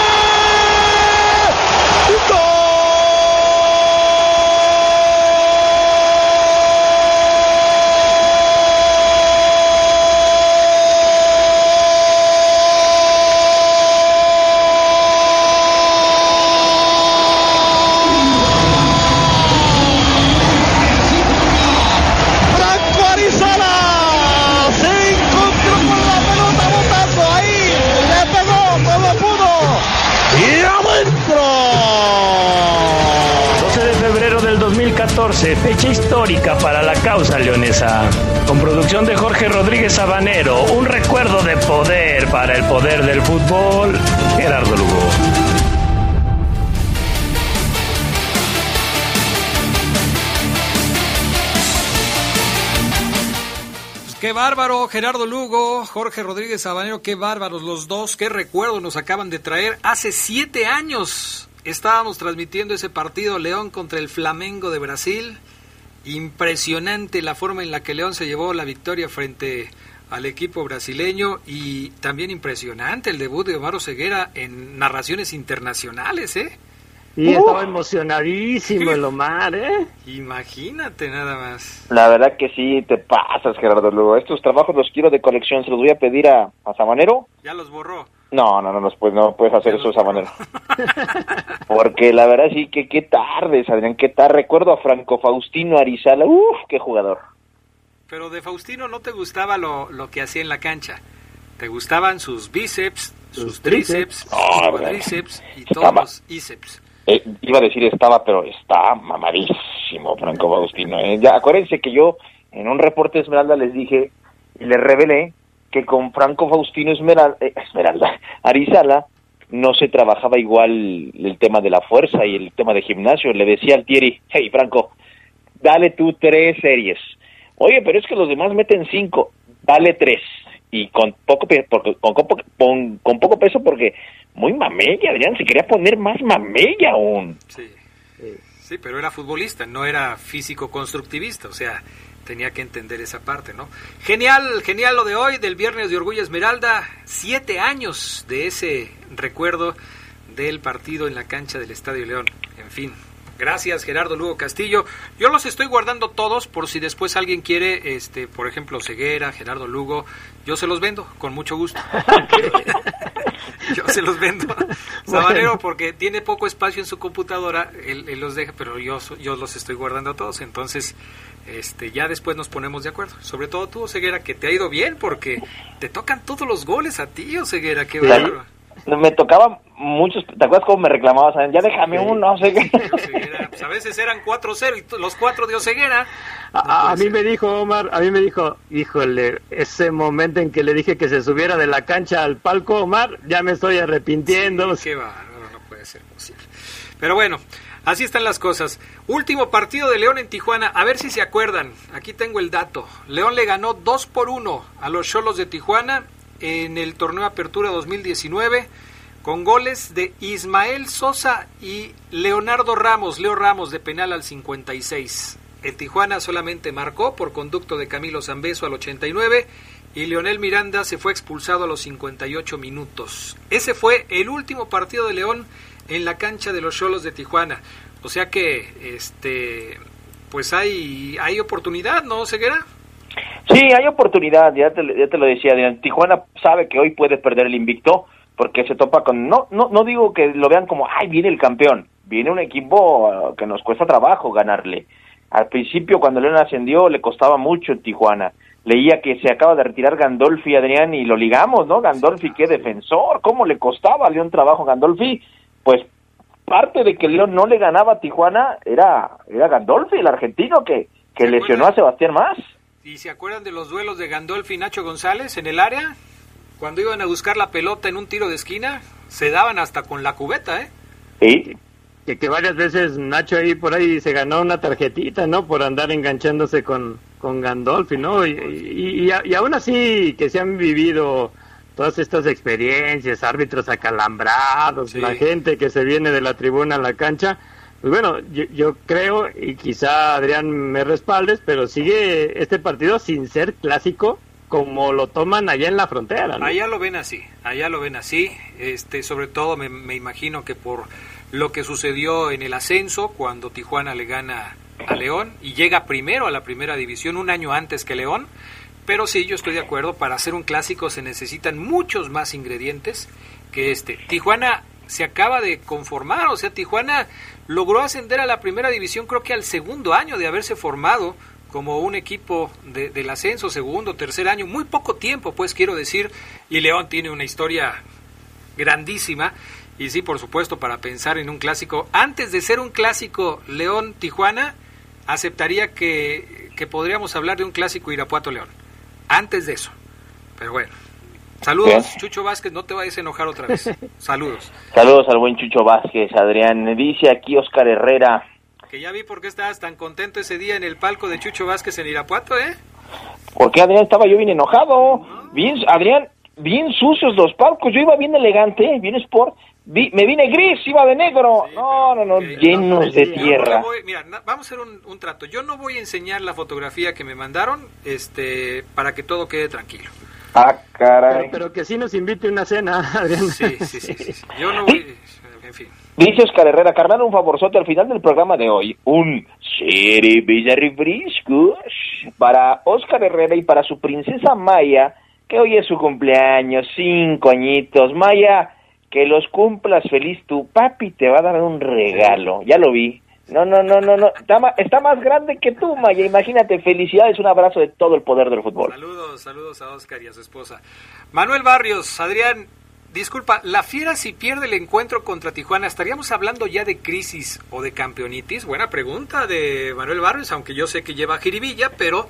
Bárbaro, Gerardo Lugo, Jorge Rodríguez Sabanero, qué bárbaros los dos, qué recuerdo nos acaban de traer. Hace siete años estábamos transmitiendo ese partido León contra el Flamengo de Brasil. Impresionante la forma en la que León se llevó la victoria frente al equipo brasileño y también impresionante el debut de Omar Ceguera en narraciones internacionales, ¿eh? Y estaba emocionadísimo el Omar, ¿eh? Imagínate nada más. La verdad que sí, te pasas, Gerardo Lugo. Estos trabajos los quiero de colección. Se los voy a pedir a, a Sabanero. Ya los borró. No, no, no, no, pues, no puedes hacer eso, Sabanero. Porque la verdad sí que qué tardes, Adrián, qué tarde. Recuerdo a Franco Faustino Arizala. Uf, qué jugador. Pero de Faustino no te gustaba lo, lo que hacía en la cancha. Te gustaban sus bíceps, sus tríceps, sus verdad. cuadríceps y Estaba- todos los íceps. Eh, iba a decir estaba, pero está mamadísimo Franco Faustino. ¿eh? Ya, acuérdense que yo en un reporte de Esmeralda les dije y les revelé que con Franco Faustino Esmeralda, Esmeralda Arizala no se trabajaba igual el tema de la fuerza y el tema de gimnasio. Le decía al Thierry, hey Franco, dale tú tres series. Oye, pero es que los demás meten cinco, dale tres. Y con poco, porque, con, con, con- con poco peso porque muy mamella, Adrián, se quería poner más mamella aún. Sí. Sí, pero era futbolista, no era físico constructivista, o sea, tenía que entender esa parte, ¿no? Genial, genial lo de hoy, del viernes de Orgullo Esmeralda, siete años de ese recuerdo del partido en la cancha del Estadio León, en fin. Gracias Gerardo Lugo Castillo. Yo los estoy guardando todos por si después alguien quiere, este, por ejemplo, Ceguera, Gerardo Lugo, yo se los vendo con mucho gusto. yo se los vendo. Sabanero porque tiene poco espacio en su computadora, él, él los deja, pero yo, yo los estoy guardando todos, entonces este ya después nos ponemos de acuerdo. Sobre todo tú, Ceguera, que te ha ido bien porque te tocan todos los goles a ti, Ceguera, qué bárbaro. Me tocaba muchos, ¿te acuerdas cómo me reclamabas? Ya déjame uno, no sé qué. Ceguera, pues a veces eran 4-0 y los cuatro de Oseguera. A, a mí me dijo Omar, a mí me dijo, híjole, ese momento en que le dije que se subiera de la cancha al palco, Omar, ya me estoy arrepintiendo. Qué bárbaro, no puede ser posible. Pero bueno, así están las cosas. Último partido de León en Tijuana. A ver si se acuerdan. Aquí tengo el dato. León le ganó 2 por 1 a los Cholos de Tijuana en el torneo Apertura 2019 con goles de Ismael Sosa y Leonardo Ramos, Leo Ramos de penal al 56. El Tijuana solamente marcó por conducto de Camilo Zambeso al 89 y Leonel Miranda se fue expulsado a los 58 minutos. Ese fue el último partido de León en la cancha de los Cholos de Tijuana. O sea que este pues hay hay oportunidad, ¿no, Ceguera? Sí, hay oportunidad, ya te, ya te lo decía, Adrián. Tijuana sabe que hoy puede perder el invicto porque se topa con... No, no, no digo que lo vean como, ay, viene el campeón. Viene un equipo uh, que nos cuesta trabajo ganarle. Al principio, cuando León ascendió, le costaba mucho en Tijuana. Leía que se acaba de retirar Gandolfi, Adrián, y lo ligamos, ¿no? Gandolfi, qué defensor. ¿Cómo le costaba a León trabajo Gandolfi? Pues parte de que León no le ganaba a Tijuana era, era Gandolfi, el argentino, que, que lesionó a Sebastián Más. ¿Y se acuerdan de los duelos de Gandolfi y Nacho González en el área? Cuando iban a buscar la pelota en un tiro de esquina, se daban hasta con la cubeta, ¿eh? Sí. Que, que varias veces Nacho ahí por ahí se ganó una tarjetita, ¿no? Por andar enganchándose con, con Gandolfi, ¿no? Y, y, y, a- y aún así que se han vivido todas estas experiencias, árbitros acalambrados, la gente que se viene de la tribuna a la cancha, pues bueno, yo, yo creo, y quizá Adrián me respaldes, pero sigue este partido sin ser clásico como lo toman allá en la frontera. Allá lo ven así, allá lo ven así, este, sobre todo me, me imagino que por lo que sucedió en el ascenso cuando Tijuana le gana a León y llega primero a la primera división un año antes que León, pero sí, yo estoy de acuerdo, para hacer un clásico se necesitan muchos más ingredientes que este. Tijuana se acaba de conformar, o sea, Tijuana logró ascender a la primera división creo que al segundo año de haberse formado como un equipo de- del ascenso, segundo, tercer año, muy poco tiempo, pues quiero decir, y León tiene una historia grandísima, y sí, por supuesto, para pensar en un clásico, antes de ser un clásico León-Tijuana, aceptaría que, que podríamos hablar de un clásico Irapuato-León, antes de eso, pero bueno. Saludos. Chucho Vázquez, no te vayas a enojar otra vez. Saludos. Saludos al buen Chucho Vázquez, Adrián. Dice aquí Oscar Herrera. Que ya vi por qué estabas tan contento ese día en el palco de Chucho Vázquez en Irapuato, ¿eh? ¿Por qué Adrián estaba yo bien enojado? Bien, Adrián, bien sucios los palcos. Yo iba bien elegante, bien sport. Vi- me vine gris, iba de negro. no, no, no, llenos de no tierra. le voy- mira, vamos a hacer un, un trato. Yo no voy a enseñar la fotografía que me mandaron este, para que todo quede tranquilo. Ah, caray. Pero, pero que sí nos invite una cena, Adrián. Sí, sí, sí. sí, sí. Yo no voy... en fin. Dice Oscar Herrera, carnal, un favorzote al final del programa de hoy. Un refrescos para Oscar Herrera y para su princesa Maya, que hoy es su cumpleaños, cinco añitos. Maya, que los cumplas feliz. Tu papi te va a dar un regalo. Ya lo vi. No, no, no, no, no. Está, ma- está más grande que tú, Maya. Imagínate, felicidades, un abrazo de todo el poder del fútbol. Saludos, saludos a Oscar y a su esposa. Manuel Barrios, Adrián, disculpa, la Fiera si pierde el encuentro contra Tijuana, ¿estaríamos hablando ya de crisis o de campeonitis? Buena pregunta de Manuel Barrios, aunque yo sé que lleva jiribilla, pero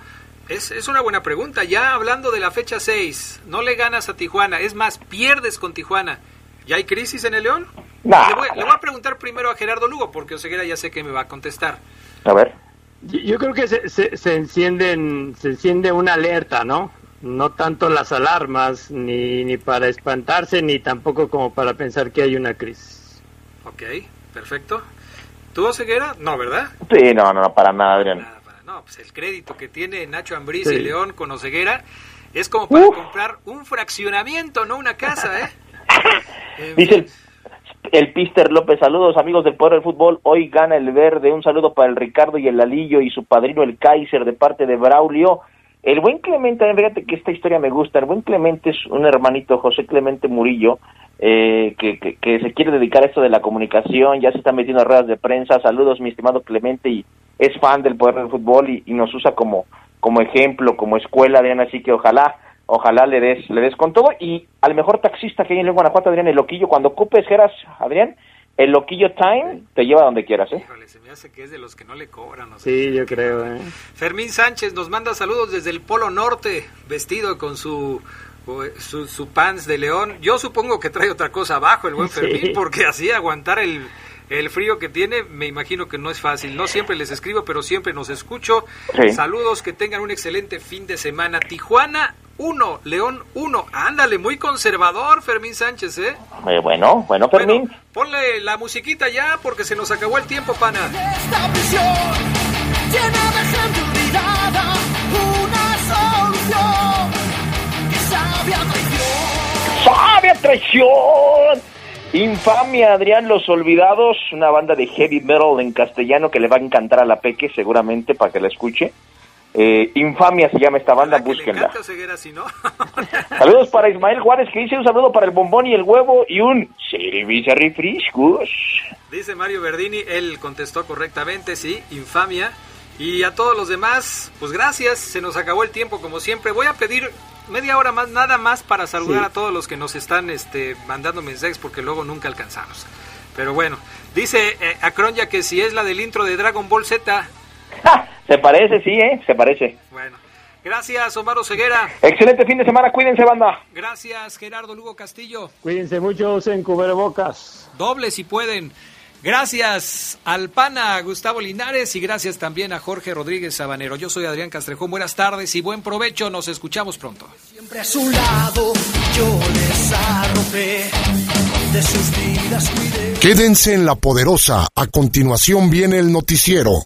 es, es una buena pregunta. Ya hablando de la fecha 6, no le ganas a Tijuana, es más, pierdes con Tijuana. ¿Ya hay crisis en el León? Nah. Le, voy, le voy a preguntar primero a Gerardo Lugo, porque Oseguera ya sé que me va a contestar. A ver. Yo, yo creo que se, se, se encienden, se enciende una alerta, ¿no? No tanto las alarmas, ni, ni para espantarse, ni tampoco como para pensar que hay una crisis. Ok, perfecto. ¿Tú, Oseguera? No, ¿verdad? Sí, no, no, no, para nada, Adrián. No, pues el crédito que tiene Nacho Ambriz Sí. y León con Oseguera es como para comprar un fraccionamiento, no una casa, ¿eh? Dice el, el Pister López, saludos amigos del Poder del Fútbol, hoy gana el verde, un saludo para el Ricardo y el Lalillo y su padrino el Kaiser de parte de Braulio. El buen Clemente, fíjate que esta historia me gusta, el buen Clemente es un hermanito, José Clemente Murillo, eh, que, que, que se quiere dedicar a esto de la comunicación, ya se está metiendo a ruedas de prensa, saludos mi estimado Clemente y es fan del Poder del Fútbol y, y nos usa como, como ejemplo, como escuela, Adrián, así que ojalá ojalá le des, le des con todo y al mejor taxista que hay en Guanajuato, Adrián, el Loquillo, cuando ocupes, Geras, Adrián, el Loquillo Time te lleva donde quieras, ¿eh? Híjole, se me hace que es de los que no le cobran. no sé. Sí, yo creo, ¿eh? Fermín Sánchez nos manda saludos desde el Polo Norte, vestido con su, su, su pants de león. Yo supongo que trae otra cosa abajo el buen Sí. Fermín, porque así aguantar el, el frío que tiene, me imagino que no es fácil. No siempre les escribo, pero siempre nos escucho. Sí. Saludos, que tengan un excelente fin de semana. Tijuana 1, León 1. Ándale, muy conservador Fermín Sánchez, ¿eh? Eh, bueno, bueno, Fermín. Ponle la musiquita ya, porque se nos acabó el tiempo, pana. Esta prisión llena de gente olvidada, una solución que sabia traición. ¡Sabia traición! Infamia, Adrián, Los Olvidados, una banda de heavy metal en castellano que le va a encantar a la Peque seguramente para que la escuche. Eh, Infamia se llama esta banda, búsquenla. no. Saludos para Ismael Juárez que dice un saludo para el bombón y el huevo y un servicio refrescos. Dice Mario Verdini, él contestó correctamente, sí, infamia. Y a todos los demás, pues gracias, se nos acabó el tiempo como siempre. Voy a pedir media hora más, nada más para saludar Sí. a todos los que nos están este, mandando mensajes porque luego nunca alcanzamos. Pero bueno, dice eh, Acronya que si es la del intro de Dragon Ball Z. Se parece, sí, ¿eh? Se parece. Bueno, gracias Omar Ceguera. Excelente fin de semana, cuídense, banda. Gracias Gerardo Lugo Castillo. Cuídense mucho, usen cubrebocas. Doble si pueden. Gracias al pana Gustavo Linares y gracias también a Jorge Rodríguez Sabanero. Yo soy Adrián Castrejón. Buenas tardes y buen provecho. Nos escuchamos pronto. Siempre a su lado yo les arropé, de sus vidas cuidé. Quédense en la poderosa. A continuación viene el noticiero.